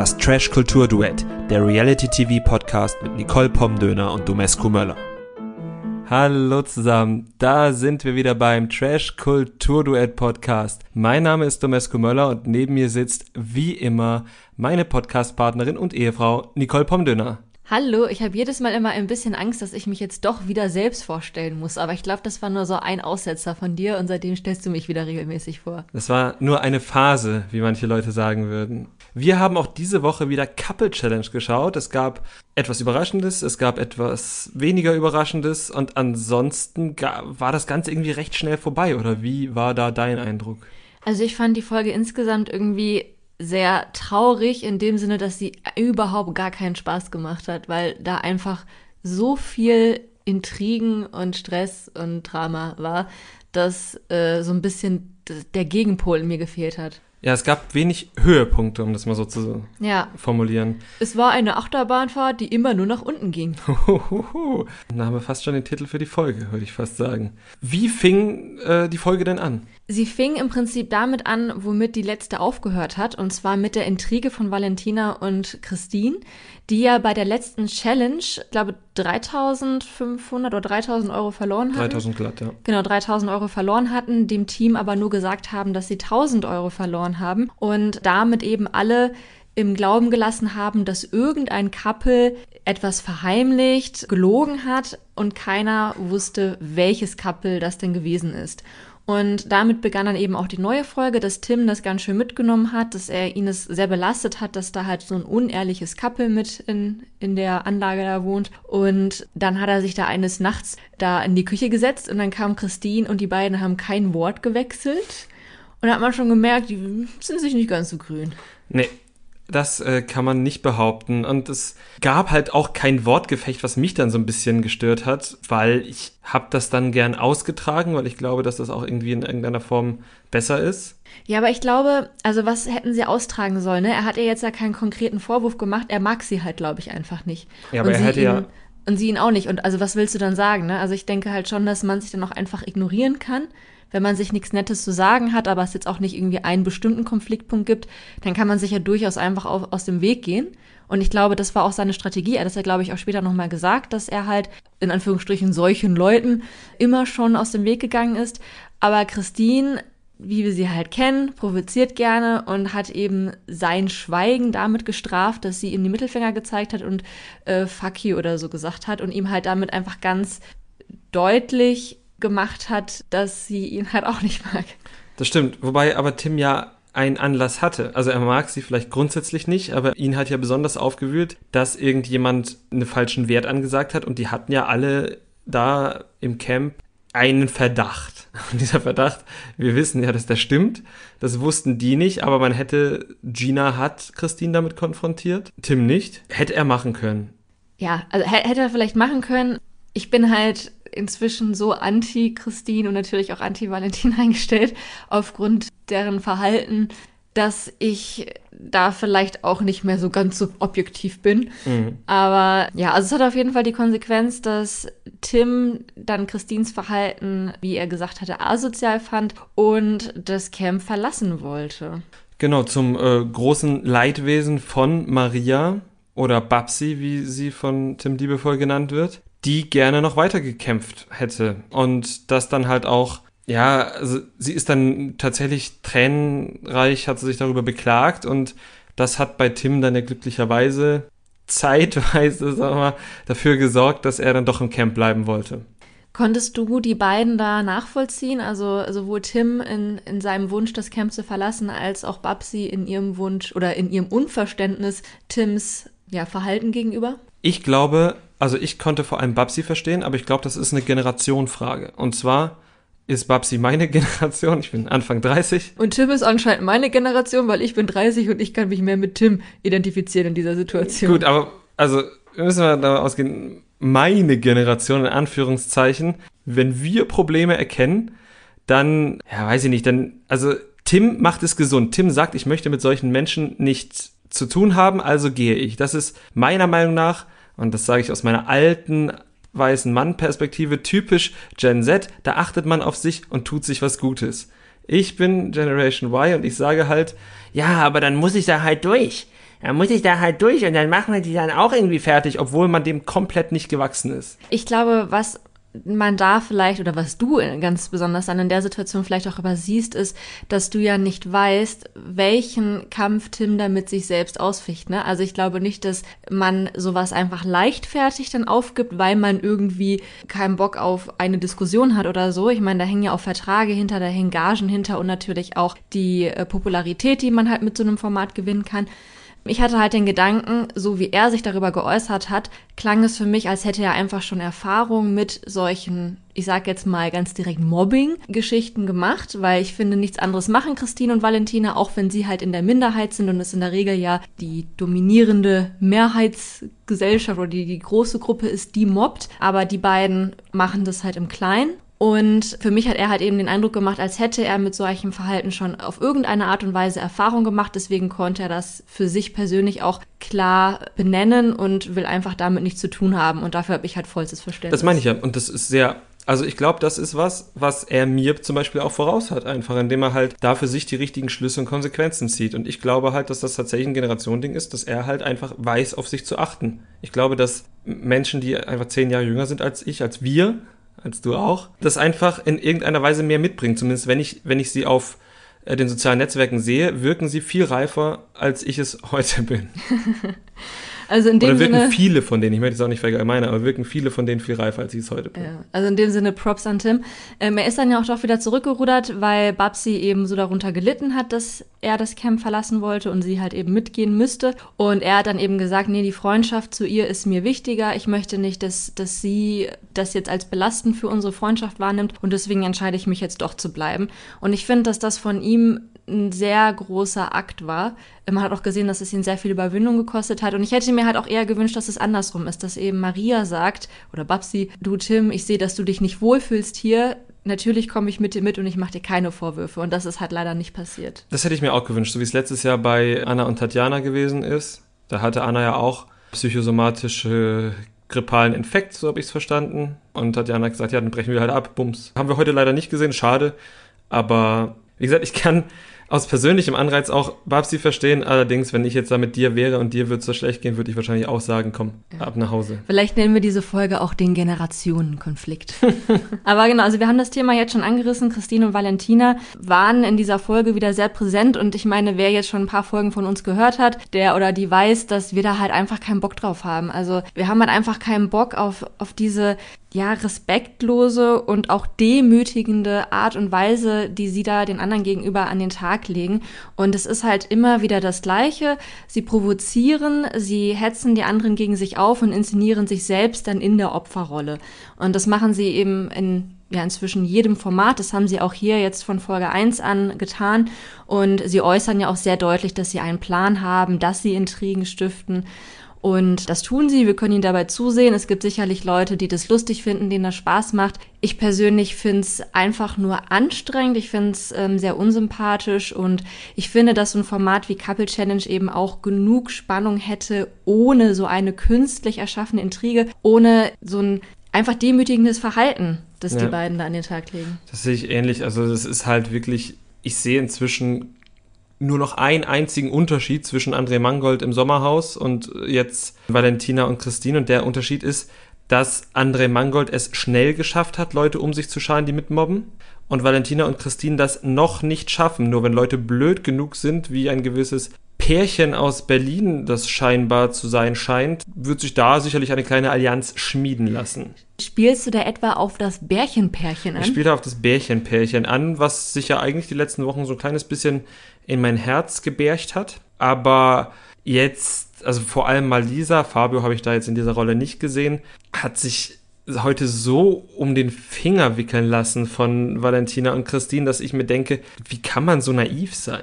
Das Trash Kultur Duett, der Reality TV Podcast mit Nicole Pomdöner und Domescu Möller. Hallo zusammen, da sind wir wieder beim Trash Kultur Duett Podcast. Mein Name ist Domescu Möller und neben mir sitzt wie immer meine Podcastpartnerin und Ehefrau Nicole Pomdöner. Hallo, ich habe jedes Mal immer ein bisschen Angst, dass ich mich jetzt doch wieder selbst vorstellen muss, aber ich glaube, das war nur so ein Aussetzer von dir und seitdem stellst du mich wieder regelmäßig vor. Das war nur eine Phase, wie manche Leute sagen würden. Wir haben auch diese Woche wieder Couple Challenge geschaut. Es gab etwas Überraschendes, es gab etwas weniger Überraschendes und ansonsten war das Ganze irgendwie recht schnell vorbei, oder wie war da dein Eindruck? Also ich fand die Folge insgesamt irgendwie sehr traurig in dem Sinne, dass sie überhaupt gar keinen Spaß gemacht hat, weil da einfach so viel Intrigen und Stress und Drama war, dass äh, so ein bisschen der Gegenpol mir gefehlt hat. Ja, es gab wenig Höhepunkte, um das mal so zu ja. formulieren. Es war eine Achterbahnfahrt, die immer nur nach unten ging. Dann haben wir fast schon den Titel für die Folge, würde ich fast sagen. Wie fing äh, die Folge denn an? Sie fing im Prinzip damit an, womit die letzte aufgehört hat, und zwar mit der Intrige von Valentina und Christine, die ja bei der letzten Challenge, ich glaube, 3500 oder 3000 Euro verloren hatten. 3000 glatt, ja. Genau, 3000 Euro verloren hatten, dem Team aber nur gesagt haben, dass sie 1000 Euro verloren haben und damit eben alle im Glauben gelassen haben, dass irgendein Couple etwas verheimlicht, gelogen hat und keiner wusste, welches Couple das denn gewesen ist. Und damit begann dann eben auch die neue Folge, dass Tim das ganz schön mitgenommen hat, dass er ihn es sehr belastet hat, dass da halt so ein unehrliches Couple mit in, in der Anlage da wohnt. Und dann hat er sich da eines Nachts da in die Küche gesetzt und dann kam Christine und die beiden haben kein Wort gewechselt. Und da hat man schon gemerkt, die sind sich nicht ganz so grün. Nee, das äh, kann man nicht behaupten. Und es gab halt auch kein Wortgefecht, was mich dann so ein bisschen gestört hat, weil ich habe das dann gern ausgetragen, weil ich glaube, dass das auch irgendwie in irgendeiner Form besser ist. Ja, aber ich glaube, also was hätten sie austragen sollen? Ne? Er hat ihr jetzt ja keinen konkreten Vorwurf gemacht. Er mag sie halt, glaube ich, einfach nicht. Ja, aber und er hätte ihn, ja und sie ihn auch nicht. Und also was willst du dann sagen? Ne? Also ich denke halt schon, dass man sich dann auch einfach ignorieren kann wenn man sich nichts Nettes zu sagen hat, aber es jetzt auch nicht irgendwie einen bestimmten Konfliktpunkt gibt, dann kann man sich ja durchaus einfach auf, aus dem Weg gehen. Und ich glaube, das war auch seine Strategie. Er hat das ja, glaube ich, auch später nochmal gesagt, dass er halt in Anführungsstrichen solchen Leuten immer schon aus dem Weg gegangen ist. Aber Christine, wie wir sie halt kennen, provoziert gerne und hat eben sein Schweigen damit gestraft, dass sie ihm die Mittelfinger gezeigt hat und äh, fuck you oder so gesagt hat und ihm halt damit einfach ganz deutlich gemacht hat, dass sie ihn halt auch nicht mag. Das stimmt. Wobei aber Tim ja einen Anlass hatte. Also er mag sie vielleicht grundsätzlich nicht, aber ihn hat ja besonders aufgewühlt, dass irgendjemand einen falschen Wert angesagt hat und die hatten ja alle da im Camp einen Verdacht. Und dieser Verdacht, wir wissen ja, dass der stimmt. Das wussten die nicht, aber man hätte, Gina hat Christine damit konfrontiert, Tim nicht. Hätte er machen können. Ja, also hätte er vielleicht machen können. Ich bin halt inzwischen so anti-Christine und natürlich auch anti-Valentin eingestellt, aufgrund deren Verhalten, dass ich da vielleicht auch nicht mehr so ganz so objektiv bin. Mhm. Aber ja, also es hat auf jeden Fall die Konsequenz, dass Tim dann Christines Verhalten, wie er gesagt hatte, asozial fand und das Camp verlassen wollte. Genau, zum äh, großen Leidwesen von Maria oder Babsi, wie sie von Tim liebevoll genannt wird die gerne noch weiter gekämpft hätte. Und das dann halt auch, ja, also sie ist dann tatsächlich tränenreich, hat sie sich darüber beklagt und das hat bei Tim dann ja glücklicherweise zeitweise, wir mal, dafür gesorgt, dass er dann doch im Camp bleiben wollte. Konntest du die beiden da nachvollziehen? Also sowohl Tim in, in seinem Wunsch, das Camp zu verlassen, als auch Babsi in ihrem Wunsch oder in ihrem Unverständnis Tims ja, Verhalten gegenüber? Ich glaube, also ich konnte vor allem Babsi verstehen, aber ich glaube, das ist eine Generationfrage. Und zwar ist Babsi meine Generation, ich bin Anfang 30. Und Tim ist anscheinend meine Generation, weil ich bin 30 und ich kann mich mehr mit Tim identifizieren in dieser Situation. Gut, aber also müssen wir davon ausgehen, meine Generation in Anführungszeichen, wenn wir Probleme erkennen, dann, ja, weiß ich nicht, dann, also Tim macht es gesund. Tim sagt, ich möchte mit solchen Menschen nichts zu tun haben, also gehe ich. Das ist meiner Meinung nach, und das sage ich aus meiner alten weißen Mann-Perspektive, typisch Gen Z, da achtet man auf sich und tut sich was Gutes. Ich bin Generation Y und ich sage halt, ja, aber dann muss ich da halt durch. dann muss ich da halt durch und dann machen wir die dann auch irgendwie fertig, obwohl man dem komplett nicht gewachsen ist. Ich glaube, was man da vielleicht oder was du ganz besonders dann in der Situation vielleicht auch übersiehst, ist, dass du ja nicht weißt, welchen Kampf Tim da mit sich selbst ausficht. Ne? Also ich glaube nicht, dass man sowas einfach leichtfertig dann aufgibt, weil man irgendwie keinen Bock auf eine Diskussion hat oder so. Ich meine, da hängen ja auch Verträge hinter, da hängen Gagen hinter und natürlich auch die äh, Popularität, die man halt mit so einem Format gewinnen kann. Ich hatte halt den Gedanken, so wie er sich darüber geäußert hat, klang es für mich, als hätte er einfach schon Erfahrung mit solchen, ich sag jetzt mal ganz direkt Mobbing-Geschichten gemacht, weil ich finde, nichts anderes machen Christine und Valentina, auch wenn sie halt in der Minderheit sind und es in der Regel ja die dominierende Mehrheitsgesellschaft oder die, die große Gruppe ist, die mobbt. Aber die beiden machen das halt im Kleinen und für mich hat er halt eben den Eindruck gemacht, als hätte er mit solchem Verhalten schon auf irgendeine Art und Weise Erfahrung gemacht. Deswegen konnte er das für sich persönlich auch klar benennen und will einfach damit nichts zu tun haben. Und dafür habe ich halt vollstes Verständnis. Das meine ich ja. Und das ist sehr also ich glaube, das ist was, was er mir zum Beispiel auch voraus hat, einfach, indem er halt da für sich die richtigen Schlüsse und Konsequenzen zieht. Und ich glaube halt, dass das tatsächlich ein Generationending ist, dass er halt einfach weiß, auf sich zu achten. Ich glaube, dass Menschen, die einfach zehn Jahre jünger sind als ich, als wir, als du auch, das einfach in irgendeiner Weise mehr mitbringen. Zumindest wenn ich, wenn ich sie auf äh, den sozialen Netzwerken sehe, wirken sie viel reifer, als ich es heute bin. Also in dem Oder wirken Sinne, viele von denen, ich möchte es auch nicht verallgemeinern, aber wirken viele von denen viel reifer, als ich es heute bin. Ja, also in dem Sinne Props an Tim. Ähm, er ist dann ja auch doch wieder zurückgerudert, weil Babsi eben so darunter gelitten hat, dass er das Camp verlassen wollte und sie halt eben mitgehen müsste. Und er hat dann eben gesagt, nee, die Freundschaft zu ihr ist mir wichtiger. Ich möchte nicht, dass, dass sie das jetzt als belastend für unsere Freundschaft wahrnimmt und deswegen entscheide ich mich jetzt doch zu bleiben. Und ich finde, dass das von ihm ein sehr großer Akt war. Man hat auch gesehen, dass es ihn sehr viel Überwindung gekostet hat. Und ich hätte mir halt auch eher gewünscht, dass es andersrum ist, dass eben Maria sagt, oder Babsi, du Tim, ich sehe, dass du dich nicht wohlfühlst hier. Natürlich komme ich mit dir mit und ich mache dir keine Vorwürfe. Und das ist halt leider nicht passiert. Das hätte ich mir auch gewünscht, so wie es letztes Jahr bei Anna und Tatjana gewesen ist. Da hatte Anna ja auch psychosomatische grippalen Infekt, so habe ich es verstanden. Und Tatjana hat gesagt, ja, dann brechen wir halt ab, bums. Haben wir heute leider nicht gesehen, schade. Aber wie gesagt, ich kann aus persönlichem Anreiz auch Babsi verstehen. Allerdings, wenn ich jetzt da mit dir wäre und dir würde es so schlecht gehen, würde ich wahrscheinlich auch sagen, komm, ja. ab nach Hause. Vielleicht nennen wir diese Folge auch den Generationenkonflikt. Aber genau, also wir haben das Thema jetzt schon angerissen. Christine und Valentina waren in dieser Folge wieder sehr präsent und ich meine, wer jetzt schon ein paar Folgen von uns gehört hat, der oder die weiß, dass wir da halt einfach keinen Bock drauf haben. Also wir haben halt einfach keinen Bock auf, auf diese ja, respektlose und auch demütigende Art und Weise, die sie da den anderen gegenüber an den Tag legen. Und es ist halt immer wieder das Gleiche. Sie provozieren, sie hetzen die anderen gegen sich auf und inszenieren sich selbst dann in der Opferrolle. Und das machen sie eben in ja inzwischen jedem Format. Das haben sie auch hier jetzt von Folge 1 an getan. Und sie äußern ja auch sehr deutlich, dass sie einen Plan haben, dass sie Intrigen stiften. Und das tun sie, wir können ihnen dabei zusehen. Es gibt sicherlich Leute, die das lustig finden, denen das Spaß macht. Ich persönlich finde es einfach nur anstrengend, ich finde es ähm, sehr unsympathisch und ich finde, dass so ein Format wie Couple Challenge eben auch genug Spannung hätte, ohne so eine künstlich erschaffene Intrige, ohne so ein einfach demütigendes Verhalten, das ja. die beiden da an den Tag legen. Das sehe ich ähnlich. Also das ist halt wirklich, ich sehe inzwischen nur noch einen einzigen Unterschied zwischen André Mangold im Sommerhaus und jetzt Valentina und Christine. Und der Unterschied ist, dass André Mangold es schnell geschafft hat, Leute um sich zu scharen, die mitmobben. Und Valentina und Christine das noch nicht schaffen. Nur wenn Leute blöd genug sind, wie ein gewisses Pärchen aus Berlin, das scheinbar zu sein scheint, wird sich da sicherlich eine kleine Allianz schmieden lassen. Spielst du da etwa auf das Bärchenpärchen an? Ich spiele da auf das Bärchenpärchen an, was sich ja eigentlich die letzten Wochen so ein kleines bisschen in mein Herz gebärcht hat. Aber jetzt, also vor allem mal Lisa, Fabio habe ich da jetzt in dieser Rolle nicht gesehen, hat sich heute so um den Finger wickeln lassen von Valentina und Christine, dass ich mir denke, wie kann man so naiv sein?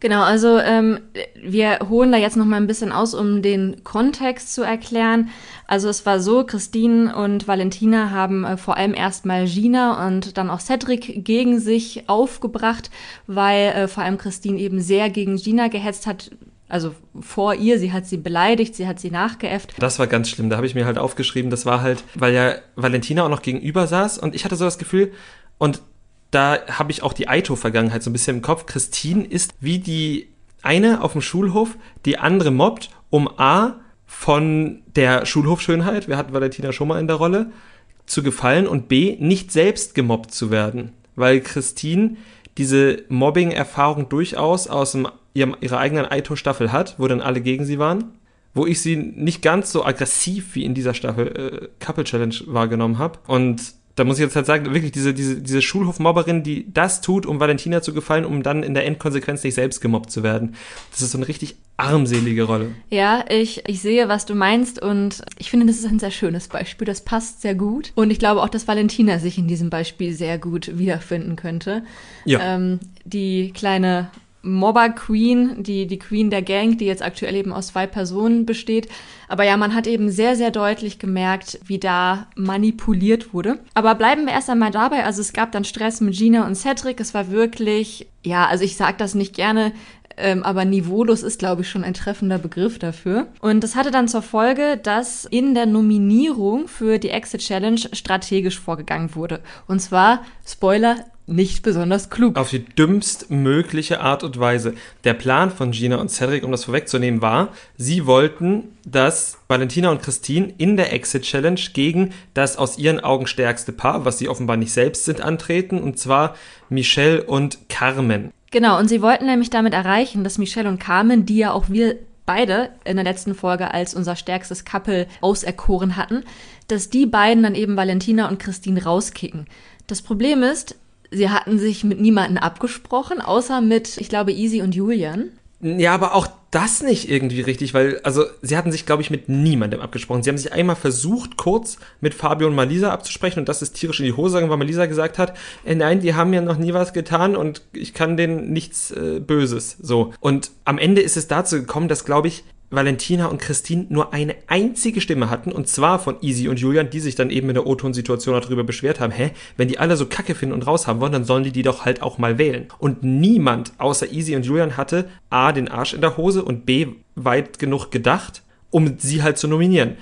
Genau, also ähm, wir holen da jetzt noch mal ein bisschen aus, um den Kontext zu erklären. Also es war so, Christine und Valentina haben äh, vor allem erstmal Gina und dann auch Cedric gegen sich aufgebracht, weil äh, vor allem Christine eben sehr gegen Gina gehetzt hat, also vor ihr, sie hat sie beleidigt, sie hat sie nachgeäfft. Das war ganz schlimm, da habe ich mir halt aufgeschrieben, das war halt, weil ja Valentina auch noch gegenüber saß und ich hatte so das Gefühl, und da habe ich auch die Aito-Vergangenheit so ein bisschen im Kopf. Christine ist wie die eine auf dem Schulhof die andere mobbt, um A von der Schulhofschönheit, wir hatten Valentina schon mal in der Rolle, zu gefallen und B nicht selbst gemobbt zu werden. Weil Christine diese Mobbing-Erfahrung durchaus aus dem, ihrem, ihrer eigenen Aito-Staffel hat, wo dann alle gegen sie waren. Wo ich sie nicht ganz so aggressiv wie in dieser Staffel äh, Couple Challenge wahrgenommen habe. Und da muss ich jetzt halt sagen, wirklich diese, diese, diese Schulhofmobberin, die das tut, um Valentina zu gefallen, um dann in der Endkonsequenz nicht selbst gemobbt zu werden. Das ist so eine richtig armselige Rolle. Ja, ich, ich sehe, was du meinst und ich finde, das ist ein sehr schönes Beispiel. Das passt sehr gut. Und ich glaube auch, dass Valentina sich in diesem Beispiel sehr gut wiederfinden könnte. Ja. Ähm, die kleine Mobber Queen, die, die Queen der Gang, die jetzt aktuell eben aus zwei Personen besteht. Aber ja, man hat eben sehr, sehr deutlich gemerkt, wie da manipuliert wurde. Aber bleiben wir erst einmal dabei. Also es gab dann Stress mit Gina und Cedric. Es war wirklich, ja, also ich sag das nicht gerne, ähm, aber niveaulos ist, glaube ich, schon ein treffender Begriff dafür. Und das hatte dann zur Folge, dass in der Nominierung für die Exit Challenge strategisch vorgegangen wurde. Und zwar, Spoiler, nicht besonders klug. Auf die dümmst mögliche Art und Weise. Der Plan von Gina und Cedric, um das vorwegzunehmen, war, sie wollten, dass Valentina und Christine in der Exit Challenge gegen das aus ihren Augen stärkste Paar, was sie offenbar nicht selbst sind, antreten, und zwar Michelle und Carmen. Genau, und sie wollten nämlich damit erreichen, dass Michelle und Carmen, die ja auch wir beide in der letzten Folge als unser stärkstes Couple auserkoren hatten, dass die beiden dann eben Valentina und Christine rauskicken. Das Problem ist, sie hatten sich mit niemandem abgesprochen, außer mit, ich glaube, Easy und Julian. Ja, aber auch das nicht irgendwie richtig, weil, also, sie hatten sich, glaube ich, mit niemandem abgesprochen. Sie haben sich einmal versucht, kurz mit Fabio und Malisa abzusprechen und das ist tierisch in die Hose gegangen, weil Malisa gesagt hat, äh, nein, die haben ja noch nie was getan und ich kann denen nichts äh, Böses. So. Und am Ende ist es dazu gekommen, dass, glaube ich, Valentina und Christine nur eine einzige Stimme hatten, und zwar von Easy und Julian, die sich dann eben in der O-Ton-Situation darüber beschwert haben, hä, wenn die alle so Kacke finden und raushaben wollen, dann sollen die die doch halt auch mal wählen. Und niemand außer Easy und Julian hatte A, den Arsch in der Hose und B, weit genug gedacht, um sie halt zu nominieren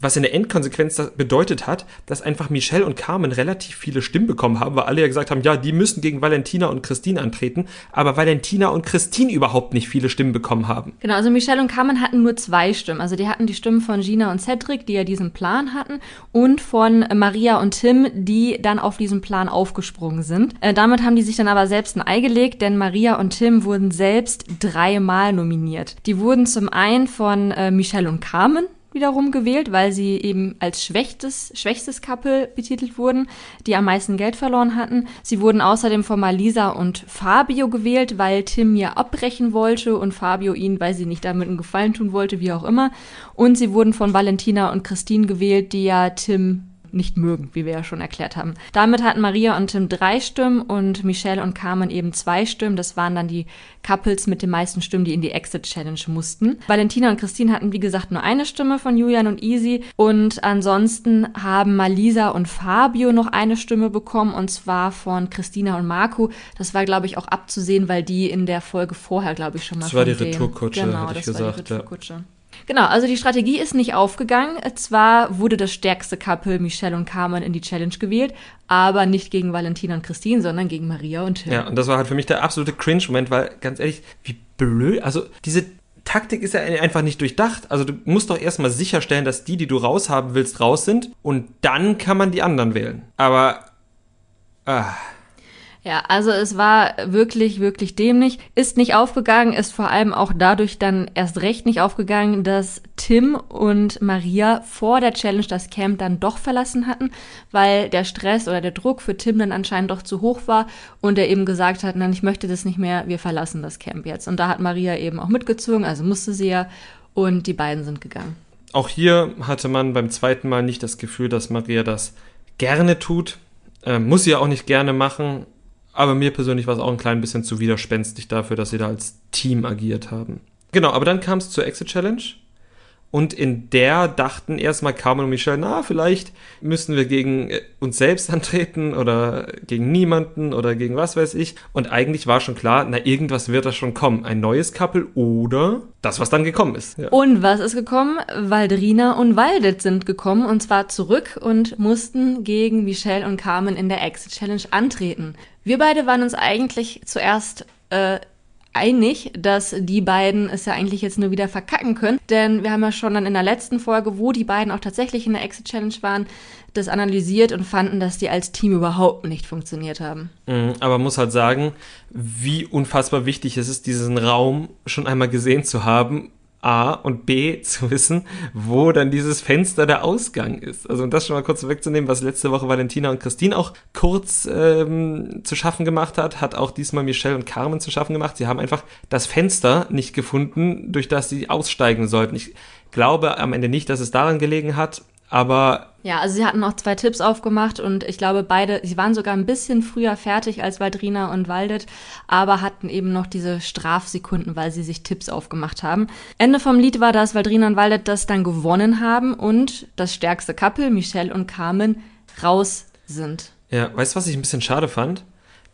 was in der Endkonsequenz bedeutet hat, dass einfach Michelle und Carmen relativ viele Stimmen bekommen haben, weil alle ja gesagt haben, ja, die müssen gegen Valentina und Christine antreten, aber Valentina und Christine überhaupt nicht viele Stimmen bekommen haben. Genau, also Michelle und Carmen hatten nur zwei Stimmen. Also die hatten die Stimmen von Gina und Cedric, die ja diesen Plan hatten, und von Maria und Tim, die dann auf diesen Plan aufgesprungen sind. Äh, damit haben die sich dann aber selbst ein Ei gelegt, denn Maria und Tim wurden selbst dreimal nominiert. Die wurden zum einen von äh, Michelle und Carmen wiederum gewählt, weil sie eben als schwächstes, schwächstes Couple betitelt wurden, die am meisten Geld verloren hatten. Sie wurden außerdem von Malisa und Fabio gewählt, weil Tim ja abbrechen wollte und Fabio ihn, weil sie nicht damit einen Gefallen tun wollte, wie auch immer. Und sie wurden von Valentina und Christine gewählt, die ja Tim nicht mögen, wie wir ja schon erklärt haben. Damit hatten Maria und Tim drei Stimmen und Michelle und Carmen eben zwei Stimmen. Das waren dann die Couples mit den meisten Stimmen, die in die Exit Challenge mussten. Valentina und Christine hatten, wie gesagt, nur eine Stimme von Julian und Easy. Und ansonsten haben Malisa und Fabio noch eine Stimme bekommen und zwar von Christina und Marco. Das war, glaube ich, auch abzusehen, weil die in der Folge vorher, glaube ich, schon mal. Das war die Retourkutsche, genau, hätte ich gesagt. War die Retourkutsche. Ja. Genau, also die Strategie ist nicht aufgegangen. Zwar wurde das stärkste Couple Michelle und Carmen in die Challenge gewählt, aber nicht gegen Valentina und Christine, sondern gegen Maria und Tim. Ja, und das war halt für mich der absolute Cringe-Moment, weil ganz ehrlich, wie blöd, also diese Taktik ist ja einfach nicht durchdacht. Also du musst doch erstmal sicherstellen, dass die, die du raushaben willst, raus sind und dann kann man die anderen wählen. Aber ah. Ja, also es war wirklich, wirklich dämlich. Ist nicht aufgegangen, ist vor allem auch dadurch dann erst recht nicht aufgegangen, dass Tim und Maria vor der Challenge das Camp dann doch verlassen hatten, weil der Stress oder der Druck für Tim dann anscheinend doch zu hoch war und er eben gesagt hat, nein, ich möchte das nicht mehr, wir verlassen das Camp jetzt. Und da hat Maria eben auch mitgezogen, also musste sie ja und die beiden sind gegangen. Auch hier hatte man beim zweiten Mal nicht das Gefühl, dass Maria das gerne tut. Äh, muss sie ja auch nicht gerne machen aber mir persönlich war es auch ein klein bisschen zu widerspenstig dafür, dass sie da als Team agiert haben. Genau, aber dann kam es zur Exit Challenge. Und in der dachten erstmal Carmen und Michelle, na, vielleicht müssen wir gegen äh, uns selbst antreten oder gegen niemanden oder gegen was weiß ich. Und eigentlich war schon klar, na, irgendwas wird da schon kommen. Ein neues Couple oder das, was dann gekommen ist. Ja. Und was ist gekommen? Waldrina und Waldet sind gekommen und zwar zurück und mussten gegen Michelle und Carmen in der Exit Challenge antreten. Wir beide waren uns eigentlich zuerst äh, einig, dass die beiden es ja eigentlich jetzt nur wieder verkacken können. Denn wir haben ja schon dann in der letzten Folge, wo die beiden auch tatsächlich in der Exit Challenge waren, das analysiert und fanden, dass die als Team überhaupt nicht funktioniert haben. Mhm, aber muss halt sagen, wie unfassbar wichtig es ist, diesen Raum schon einmal gesehen zu haben A und B zu wissen, wo dann dieses Fenster der Ausgang ist. Also um das schon mal kurz wegzunehmen, was letzte Woche Valentina und Christine auch kurz ähm, zu schaffen gemacht hat, hat auch diesmal Michelle und Carmen zu schaffen gemacht. Sie haben einfach das Fenster nicht gefunden, durch das sie aussteigen sollten. Ich glaube am Ende nicht, dass es daran gelegen hat, aber ja, also sie hatten auch zwei Tipps aufgemacht und ich glaube beide, sie waren sogar ein bisschen früher fertig als Valdrina und Waldet, aber hatten eben noch diese Strafsekunden, weil sie sich Tipps aufgemacht haben. Ende vom Lied war, dass Valdrina und Waldet das dann gewonnen haben und das stärkste Couple, Michelle und Carmen, raus sind. Ja, weißt du, was ich ein bisschen schade fand?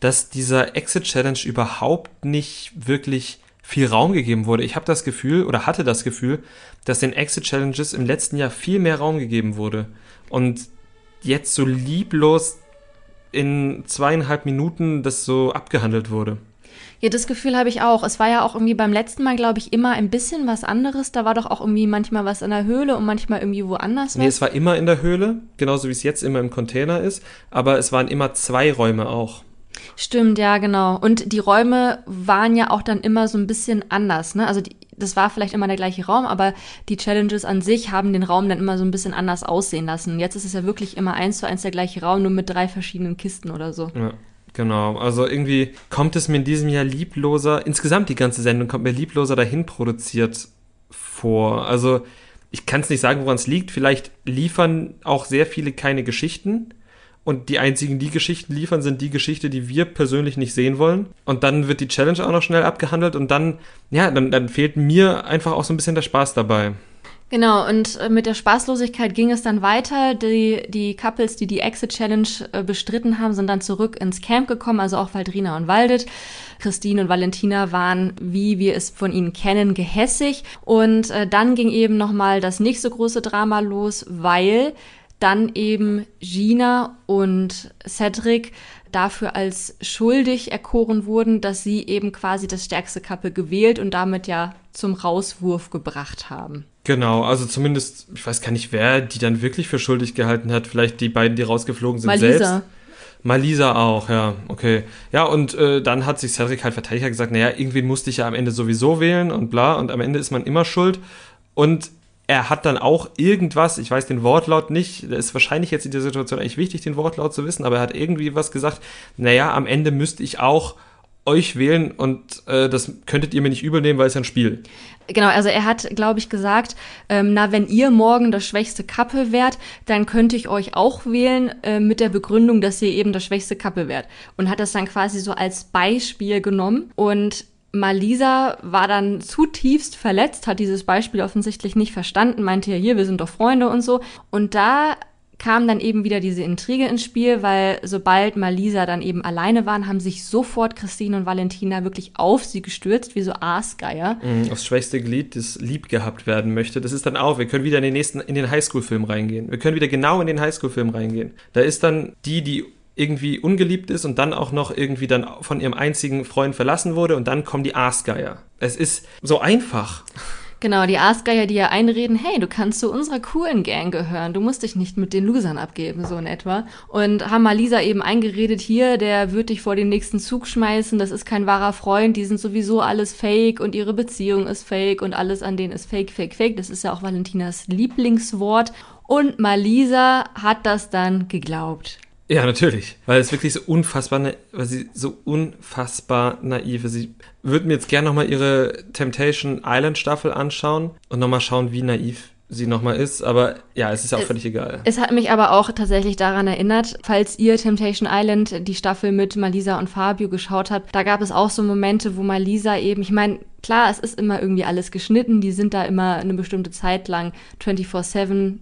Dass dieser Exit Challenge überhaupt nicht wirklich viel Raum gegeben wurde. Ich habe das Gefühl oder hatte das Gefühl, dass den Exit Challenges im letzten Jahr viel mehr Raum gegeben wurde und jetzt so lieblos in zweieinhalb Minuten das so abgehandelt wurde. Ja, das Gefühl habe ich auch. Es war ja auch irgendwie beim letzten Mal, glaube ich, immer ein bisschen was anderes. Da war doch auch irgendwie manchmal was in der Höhle und manchmal irgendwie woanders. Was. Nee, es war immer in der Höhle, genauso wie es jetzt immer im Container ist. Aber es waren immer zwei Räume auch. Stimmt, ja, genau. Und die Räume waren ja auch dann immer so ein bisschen anders, ne? Also die, das war vielleicht immer der gleiche Raum, aber die Challenges an sich haben den Raum dann immer so ein bisschen anders aussehen lassen. Jetzt ist es ja wirklich immer eins zu eins der gleiche Raum, nur mit drei verschiedenen Kisten oder so. Ja. Genau, also irgendwie kommt es mir in diesem Jahr liebloser, insgesamt die ganze Sendung kommt mir liebloser dahin produziert vor. Also ich kann es nicht sagen, woran es liegt. Vielleicht liefern auch sehr viele keine Geschichten und die einzigen, die Geschichten liefern, sind die Geschichte, die wir persönlich nicht sehen wollen. Und dann wird die Challenge auch noch schnell abgehandelt und dann, ja, dann, dann fehlt mir einfach auch so ein bisschen der Spaß dabei. Genau, und äh, mit der Spaßlosigkeit ging es dann weiter. Die, die Couples, die die Exit Challenge äh, bestritten haben, sind dann zurück ins Camp gekommen, also auch Valdrina und Waldet. Christine und Valentina waren, wie wir es von ihnen kennen, gehässig. Und äh, dann ging eben nochmal das nächste große Drama los, weil dann eben Gina und Cedric dafür als schuldig erkoren wurden, dass sie eben quasi das stärkste Couple gewählt und damit ja zum Rauswurf gebracht haben. Genau, also zumindest, ich weiß gar nicht, wer die dann wirklich für schuldig gehalten hat. Vielleicht die beiden, die rausgeflogen sind Malisa. selbst. Malisa auch, ja, okay. Ja, und äh, dann hat sich Cedric halt verteidigt, hat gesagt, naja, irgendwen musste ich ja am Ende sowieso wählen und bla, und am Ende ist man immer schuld. Und er hat dann auch irgendwas, ich weiß den Wortlaut nicht, das ist wahrscheinlich jetzt in der Situation eigentlich wichtig, den Wortlaut zu wissen, aber er hat irgendwie was gesagt, naja, am Ende müsste ich auch euch wählen und äh, das könntet ihr mir nicht übel nehmen, weil es ein Spiel. Genau, also er hat, glaube ich, gesagt, ähm, na, wenn ihr morgen das schwächste Kappe wärt, dann könnte ich euch auch wählen äh, mit der Begründung, dass ihr eben das schwächste Kappe wärt. Und hat das dann quasi so als Beispiel genommen. Und Malisa war dann zutiefst verletzt, hat dieses Beispiel offensichtlich nicht verstanden, meinte ja hier, wir sind doch Freunde und so. Und da kam dann eben wieder diese Intrige ins Spiel, weil sobald Malisa dann eben alleine waren, haben sich sofort Christine und Valentina wirklich auf sie gestürzt, wie so Aasgeier. Mhm, das schwächste Glied, das lieb gehabt werden möchte. Das ist dann auch, wir können wieder in den nächsten, in den Highschool-Film reingehen. Wir können wieder genau in den Highschool-Film reingehen. Da ist dann die, die irgendwie ungeliebt ist und dann auch noch irgendwie dann von ihrem einzigen Freund verlassen wurde und dann kommen die Aasgeier. Es ist so einfach. Genau, die Aasgeier, die ja einreden, hey, du kannst zu unserer coolen Gang gehören, du musst dich nicht mit den Losern abgeben, so in etwa. Und haben mal Lisa eben eingeredet, hier, der wird dich vor den nächsten Zug schmeißen, das ist kein wahrer Freund, die sind sowieso alles fake und ihre Beziehung ist fake und alles an denen ist fake, fake, fake. Das ist ja auch Valentinas Lieblingswort. Und Malisa hat das dann geglaubt. Ja, natürlich, weil es wirklich so unfassbar, weil sie so unfassbar naiv ist. Ich würde mir jetzt gerne nochmal ihre Temptation Island Staffel anschauen und nochmal schauen, wie naiv sie nochmal ist, aber ja, es ist ja auch es, völlig egal. Es hat mich aber auch tatsächlich daran erinnert, falls ihr Temptation Island, die Staffel mit Malisa und Fabio geschaut habt, da gab es auch so Momente, wo Malisa eben, ich meine, klar, es ist immer irgendwie alles geschnitten, die sind da immer eine bestimmte Zeit lang 24-7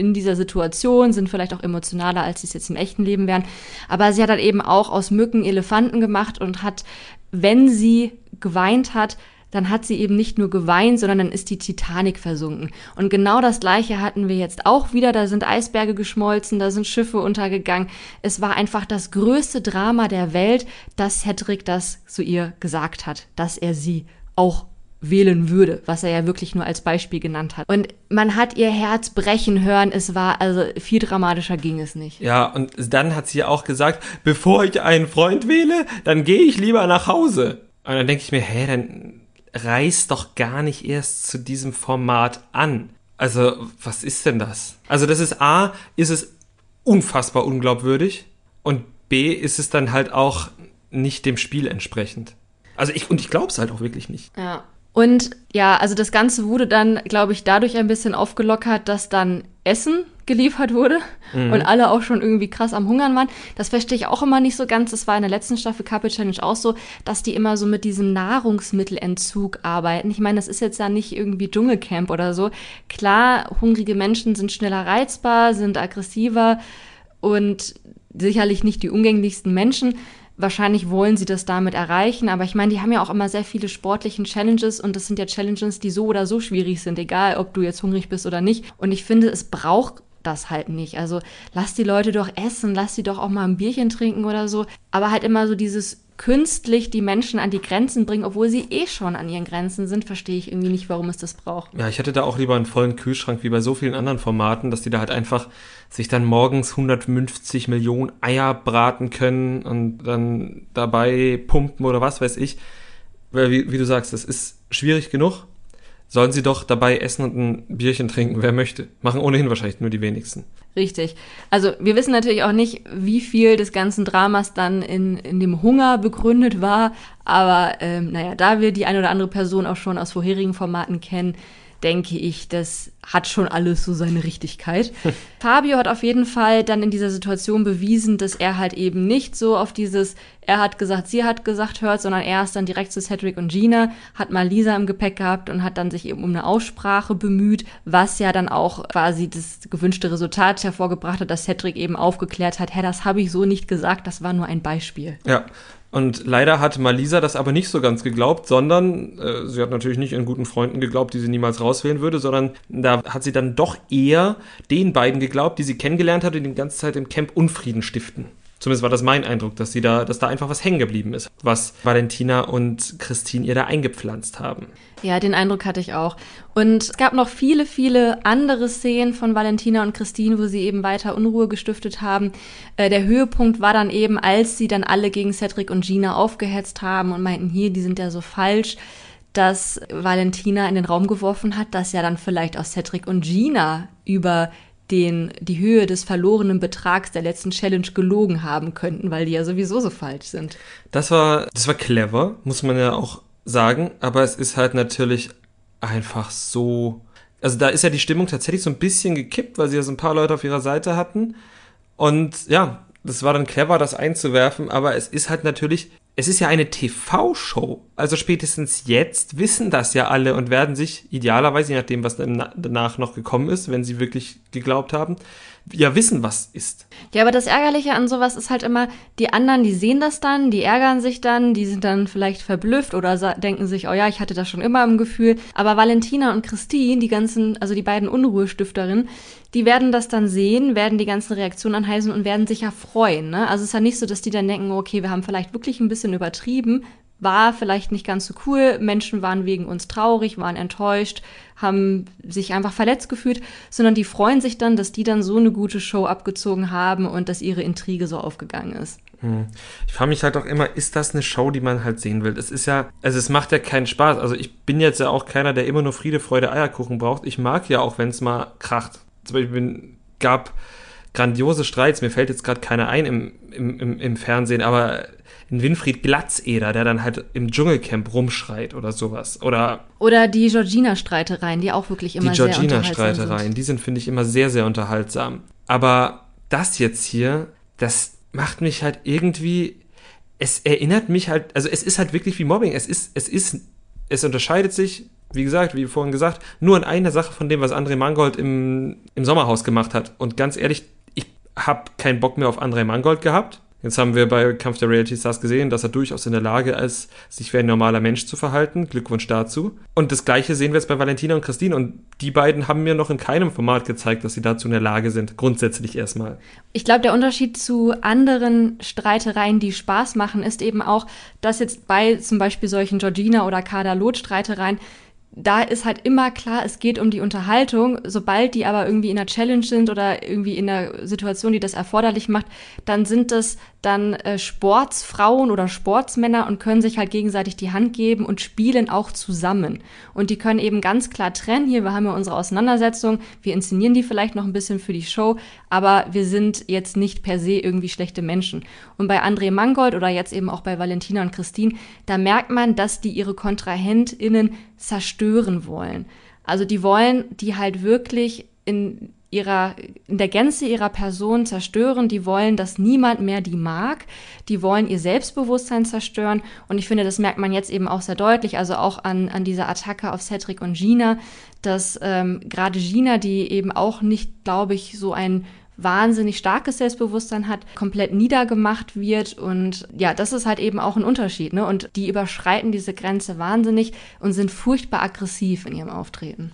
in dieser Situation, sind vielleicht auch emotionaler, als sie es jetzt im echten Leben wären. Aber sie hat halt eben auch aus Mücken Elefanten gemacht und hat, wenn sie geweint hat, dann hat sie eben nicht nur geweint, sondern dann ist die Titanic versunken. Und genau das Gleiche hatten wir jetzt auch wieder. Da sind Eisberge geschmolzen, da sind Schiffe untergegangen. Es war einfach das größte Drama der Welt, dass Hedrick das zu ihr gesagt hat, dass er sie auch wählen würde, was er ja wirklich nur als Beispiel genannt hat. Und man hat ihr Herz brechen hören. Es war, also viel dramatischer ging es nicht. Ja, und dann hat sie auch gesagt, bevor ich einen Freund wähle, dann gehe ich lieber nach Hause. Und dann denke ich mir, hä, dann reiß doch gar nicht erst zu diesem Format an. Also, was ist denn das? Also, das ist A, ist es unfassbar unglaubwürdig und B, ist es dann halt auch nicht dem Spiel entsprechend. Also ich, und ich glaube es halt auch wirklich nicht. Ja. Und ja, also das Ganze wurde dann, glaube ich, dadurch ein bisschen aufgelockert, dass dann Essen geliefert wurde mhm. und alle auch schon irgendwie krass am Hungern waren. Das verstehe ich auch immer nicht so ganz. Das war in der letzten Staffel Couple Challenge auch so, dass die immer so mit diesem Nahrungsmittelentzug arbeiten. Ich meine, das ist jetzt ja nicht irgendwie Dschungelcamp oder so. Klar, hungrige Menschen sind schneller reizbar, sind aggressiver und sicherlich nicht die umgänglichsten Menschen. Wahrscheinlich wollen sie das damit erreichen, aber ich meine, die haben ja auch immer sehr viele sportlichen Challenges und das sind ja Challenges, die so oder so schwierig sind, egal ob du jetzt hungrig bist oder nicht. Und ich finde, es braucht das halt nicht. Also lass die Leute doch essen, lass sie doch auch mal ein Bierchen trinken oder so. Aber halt immer so dieses künstlich die Menschen an die Grenzen bringen, obwohl sie eh schon an ihren Grenzen sind, verstehe ich irgendwie nicht, warum es das braucht. Ja, ich hätte da auch lieber einen vollen Kühlschrank wie bei so vielen anderen Formaten, dass die da halt einfach sich dann morgens 150 Millionen Eier braten können und dann dabei pumpen oder was weiß ich. Weil, wie, wie du sagst, das ist schwierig genug sollen sie doch dabei essen und ein Bierchen trinken, wer möchte. Machen ohnehin wahrscheinlich nur die wenigsten. Richtig. Also wir wissen natürlich auch nicht, wie viel des ganzen Dramas dann in, in dem Hunger begründet war. Aber ähm, naja, da wir die eine oder andere Person auch schon aus vorherigen Formaten kennen, denke ich, das hat schon alles so seine Richtigkeit. Fabio hat auf jeden Fall dann in dieser Situation bewiesen, dass er halt eben nicht so auf dieses, er hat gesagt, sie hat gesagt hört, sondern er ist dann direkt zu Cedric und Gina, hat mal Lisa im Gepäck gehabt und hat dann sich eben um eine Aussprache bemüht, was ja dann auch quasi das gewünschte Resultat hervorgebracht hat, dass Cedric eben aufgeklärt hat, hä, das habe ich so nicht gesagt, das war nur ein Beispiel. Ja, und leider hat Malisa das aber nicht so ganz geglaubt, sondern äh, sie hat natürlich nicht in guten Freunden geglaubt, die sie niemals rauswählen würde, sondern da hat sie dann doch eher den beiden geglaubt, die sie kennengelernt hatte, die die ganze Zeit im Camp Unfrieden stiften. Zumindest war das mein Eindruck, dass sie da, dass da einfach was hängen geblieben ist, was Valentina und Christine ihr da eingepflanzt haben. Ja, den Eindruck hatte ich auch. Und es gab noch viele, viele andere Szenen von Valentina und Christine, wo sie eben weiter Unruhe gestiftet haben. Äh, der Höhepunkt war dann eben, als sie dann alle gegen Cedric und Gina aufgehetzt haben und meinten, hier, die sind ja so falsch dass Valentina in den Raum geworfen hat, dass ja dann vielleicht auch Cedric und Gina über den, die Höhe des verlorenen Betrags der letzten Challenge gelogen haben könnten, weil die ja sowieso so falsch sind. Das war, das war clever, muss man ja auch sagen, aber es ist halt natürlich einfach so, also da ist ja die Stimmung tatsächlich so ein bisschen gekippt, weil sie ja so ein paar Leute auf ihrer Seite hatten und ja, das war dann clever, das einzuwerfen, aber es ist halt natürlich es ist ja eine TV-Show. Also spätestens jetzt wissen das ja alle und werden sich idealerweise, je nachdem, was danach noch gekommen ist, wenn sie wirklich geglaubt haben, ja wissen, was ist. Ja, aber das Ärgerliche an sowas ist halt immer, die anderen, die sehen das dann, die ärgern sich dann, die sind dann vielleicht verblüfft oder denken sich, oh ja, ich hatte das schon immer im Gefühl. Aber Valentina und Christine, die ganzen, also die beiden Unruhestifterinnen, die werden das dann sehen, werden die ganzen Reaktionen anheißen und werden sich ja freuen. Ne? Also es ist ja nicht so, dass die dann denken, okay, wir haben vielleicht wirklich ein bisschen übertrieben, war vielleicht nicht ganz so cool. Menschen waren wegen uns traurig, waren enttäuscht, haben sich einfach verletzt gefühlt, sondern die freuen sich dann, dass die dann so eine gute Show abgezogen haben und dass ihre Intrige so aufgegangen ist. Hm. Ich frage mich halt auch immer, ist das eine Show, die man halt sehen will? Es ist ja, also es macht ja keinen Spaß. Also ich bin jetzt ja auch keiner, der immer nur Friede, Freude, Eierkuchen braucht. Ich mag ja auch, wenn es mal kracht. Zum Beispiel gab grandiose Streits, mir fällt jetzt gerade keiner ein im, im, im, im Fernsehen, aber ein Winfried Glatzeder, der dann halt im Dschungelcamp rumschreit oder sowas. Oder, oder die Georgina-Streitereien, die auch wirklich immer sehr unterhaltsam sind. Die Georgina-Streitereien, die sind, finde ich, immer sehr, sehr unterhaltsam. Aber das jetzt hier, das macht mich halt irgendwie, es erinnert mich halt, also es ist halt wirklich wie Mobbing. Es ist, es ist, es unterscheidet sich, wie gesagt, wie vorhin gesagt, nur in einer Sache von dem, was André Mangold im, im Sommerhaus gemacht hat. Und ganz ehrlich, ich habe keinen Bock mehr auf André Mangold gehabt Jetzt haben wir bei Kampf der Reality Stars gesehen, dass er durchaus in der Lage ist, sich wie ein normaler Mensch zu verhalten. Glückwunsch dazu. Und das Gleiche sehen wir jetzt bei Valentina und Christine. Und die beiden haben mir noch in keinem Format gezeigt, dass sie dazu in der Lage sind. Grundsätzlich erstmal. Ich glaube, der Unterschied zu anderen Streitereien, die Spaß machen, ist eben auch, dass jetzt bei zum Beispiel solchen Georgina oder Kader Lot Streitereien da ist halt immer klar, es geht um die Unterhaltung. Sobald die aber irgendwie in einer Challenge sind oder irgendwie in einer Situation, die das erforderlich macht, dann sind das dann äh, Sportsfrauen oder Sportsmänner und können sich halt gegenseitig die Hand geben und spielen auch zusammen. Und die können eben ganz klar trennen. Hier, wir haben ja unsere Auseinandersetzung. Wir inszenieren die vielleicht noch ein bisschen für die Show, aber wir sind jetzt nicht per se irgendwie schlechte Menschen. Und bei André Mangold oder jetzt eben auch bei Valentina und Christine, da merkt man, dass die ihre KontrahentInnen zerstören wollen. Also die wollen die halt wirklich in ihrer, in der Gänze ihrer Person zerstören. Die wollen, dass niemand mehr die mag. Die wollen ihr Selbstbewusstsein zerstören. Und ich finde, das merkt man jetzt eben auch sehr deutlich, also auch an, an dieser Attacke auf Cedric und Gina, dass ähm, gerade Gina, die eben auch nicht, glaube ich, so ein wahnsinnig starkes Selbstbewusstsein hat, komplett niedergemacht wird. Und ja, das ist halt eben auch ein Unterschied. Ne? Und die überschreiten diese Grenze wahnsinnig und sind furchtbar aggressiv in ihrem Auftreten.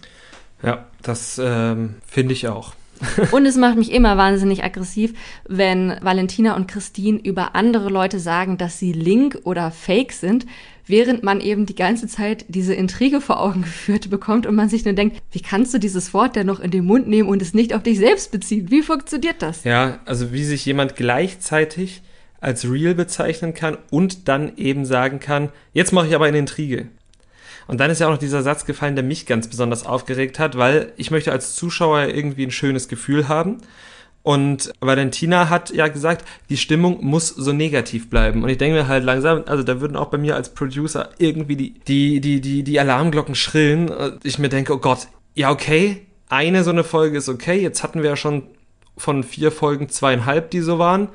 Ja, das ähm, finde ich auch. und es macht mich immer wahnsinnig aggressiv, wenn Valentina und Christine über andere Leute sagen, dass sie link oder fake sind, während man eben die ganze Zeit diese Intrige vor Augen geführt bekommt und man sich nur denkt, wie kannst du dieses Wort denn noch in den Mund nehmen und es nicht auf dich selbst beziehen? Wie funktioniert das? Ja, also wie sich jemand gleichzeitig als real bezeichnen kann und dann eben sagen kann, jetzt mache ich aber eine Intrige. Und dann ist ja auch noch dieser Satz gefallen, der mich ganz besonders aufgeregt hat, weil ich möchte als Zuschauer irgendwie ein schönes Gefühl haben. Und Valentina hat ja gesagt, die Stimmung muss so negativ bleiben. Und ich denke mir halt langsam, also da würden auch bei mir als Producer irgendwie die, die, die, die, die Alarmglocken schrillen. Ich mir denke, oh Gott, ja, okay, eine so eine Folge ist okay. Jetzt hatten wir ja schon von vier Folgen zweieinhalb, die so waren.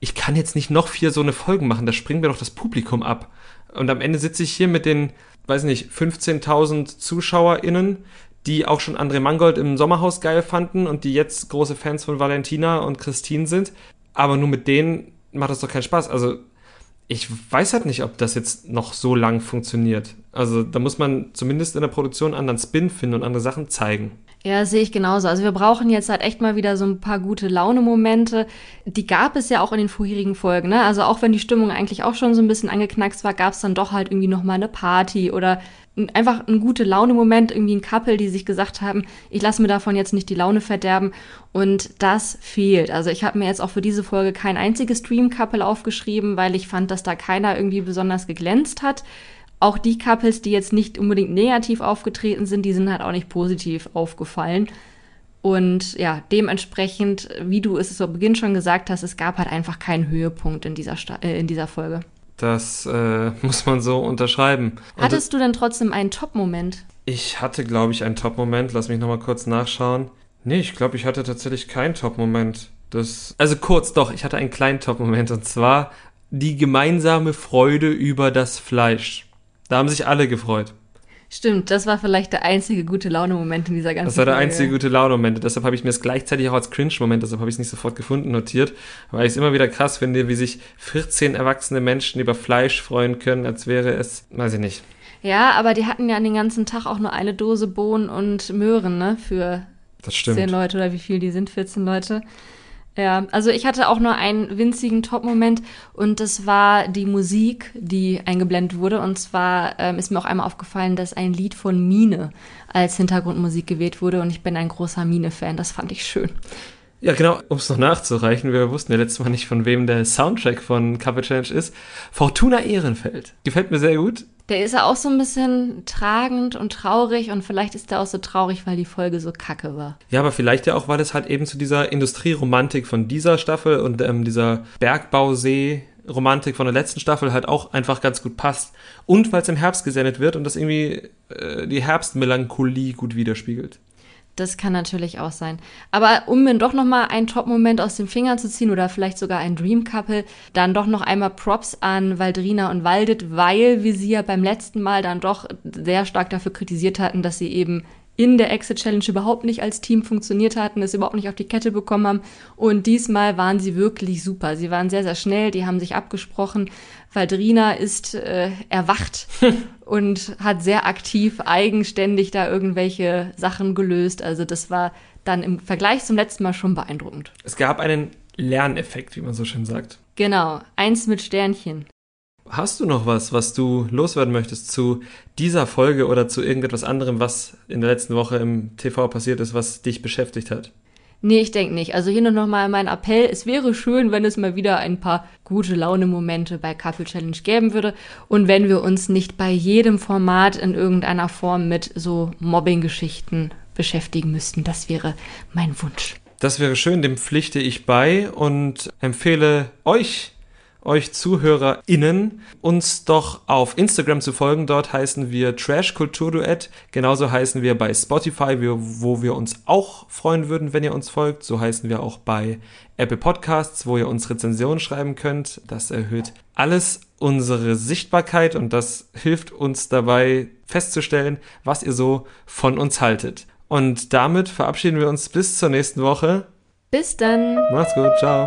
Ich kann jetzt nicht noch vier so eine Folgen machen, da springen wir doch das Publikum ab. Und am Ende sitze ich hier mit den, weiß nicht, 15.000 ZuschauerInnen, die auch schon André Mangold im Sommerhaus geil fanden und die jetzt große Fans von Valentina und Christine sind. Aber nur mit denen macht das doch keinen Spaß. Also ich weiß halt nicht, ob das jetzt noch so lang funktioniert. Also da muss man zumindest in der Produktion anderen Spin finden und andere Sachen zeigen. Ja, sehe ich genauso. Also wir brauchen jetzt halt echt mal wieder so ein paar gute Laune-Momente. Die gab es ja auch in den vorherigen Folgen. Ne? Also auch wenn die Stimmung eigentlich auch schon so ein bisschen angeknackst war, gab es dann doch halt irgendwie noch mal eine Party oder einfach ein gute Laune-Moment, irgendwie ein Couple, die sich gesagt haben, ich lasse mir davon jetzt nicht die Laune verderben. Und das fehlt. Also ich habe mir jetzt auch für diese Folge kein einziges Dream-Couple aufgeschrieben, weil ich fand, dass da keiner irgendwie besonders geglänzt hat. Auch die Couples, die jetzt nicht unbedingt negativ aufgetreten sind, die sind halt auch nicht positiv aufgefallen. Und ja, dementsprechend, wie du es zu Beginn schon gesagt hast, es gab halt einfach keinen Höhepunkt in dieser, Sta äh, in dieser Folge. Das äh, muss man so unterschreiben. Und Hattest du denn trotzdem einen Top-Moment? Ich hatte, glaube ich, einen Top-Moment. Lass mich nochmal kurz nachschauen. Nee, ich glaube, ich hatte tatsächlich keinen Top-Moment. Das, also kurz, doch, ich hatte einen kleinen Top-Moment. Und zwar die gemeinsame Freude über das Fleisch. Da haben sich alle gefreut. Stimmt, das war vielleicht der einzige gute Laune-Moment in dieser ganzen Das war der Folge. einzige gute Laune-Moment. Deshalb habe ich mir es gleichzeitig auch als Cringe-Moment, deshalb habe ich es nicht sofort gefunden, notiert. Weil ich es immer wieder krass finde, wie sich 14 erwachsene Menschen über Fleisch freuen können, als wäre es, weiß ich nicht. Ja, aber die hatten ja den ganzen Tag auch nur eine Dose Bohnen und Möhren, ne? Für das stimmt. 10 Leute oder wie viel die sind, 14 Leute. Ja, also ich hatte auch nur einen winzigen Top-Moment und das war die Musik, die eingeblendet wurde. Und zwar ähm, ist mir auch einmal aufgefallen, dass ein Lied von Mine als Hintergrundmusik gewählt wurde und ich bin ein großer Mine-Fan. Das fand ich schön. Ja, genau, um es noch nachzureichen, wir wussten ja letztes Mal nicht, von wem der Soundtrack von Cover Challenge ist. Fortuna Ehrenfeld. Gefällt mir sehr gut. Der ist ja auch so ein bisschen tragend und traurig und vielleicht ist der auch so traurig, weil die Folge so kacke war. Ja, aber vielleicht ja auch, weil es halt eben zu dieser Industrieromantik von dieser Staffel und ähm, dieser Bergbausee Romantik von der letzten Staffel halt auch einfach ganz gut passt. Und weil es im Herbst gesendet wird und das irgendwie äh, die Herbstmelancholie gut widerspiegelt. Das kann natürlich auch sein. Aber um mir doch noch mal einen Top-Moment aus dem Finger zu ziehen oder vielleicht sogar ein Dream-Couple, dann doch noch einmal Props an Valdrina und Waldet, weil wir sie ja beim letzten Mal dann doch sehr stark dafür kritisiert hatten, dass sie eben in der Exit Challenge überhaupt nicht als Team funktioniert hatten, es überhaupt nicht auf die Kette bekommen haben. Und diesmal waren sie wirklich super. Sie waren sehr, sehr schnell, die haben sich abgesprochen. Valdrina ist äh, erwacht und hat sehr aktiv, eigenständig da irgendwelche Sachen gelöst. Also das war dann im Vergleich zum letzten Mal schon beeindruckend. Es gab einen Lerneffekt, wie man so schön sagt. Genau, eins mit Sternchen. Hast du noch was, was du loswerden möchtest zu dieser Folge oder zu irgendetwas anderem, was in der letzten Woche im TV passiert ist, was dich beschäftigt hat? Nee, ich denke nicht. Also hier nur nochmal mein Appell. Es wäre schön, wenn es mal wieder ein paar gute Laune-Momente bei Couple Challenge geben würde und wenn wir uns nicht bei jedem Format in irgendeiner Form mit so Mobbing-Geschichten beschäftigen müssten. Das wäre mein Wunsch. Das wäre schön, dem pflichte ich bei und empfehle euch euch ZuhörerInnen, uns doch auf Instagram zu folgen. Dort heißen wir Trash Kulturduett. Genauso heißen wir bei Spotify, wo wir uns auch freuen würden, wenn ihr uns folgt. So heißen wir auch bei Apple Podcasts, wo ihr uns Rezensionen schreiben könnt. Das erhöht alles unsere Sichtbarkeit und das hilft uns dabei festzustellen, was ihr so von uns haltet. Und damit verabschieden wir uns bis zur nächsten Woche. Bis dann. Macht's gut. Ciao.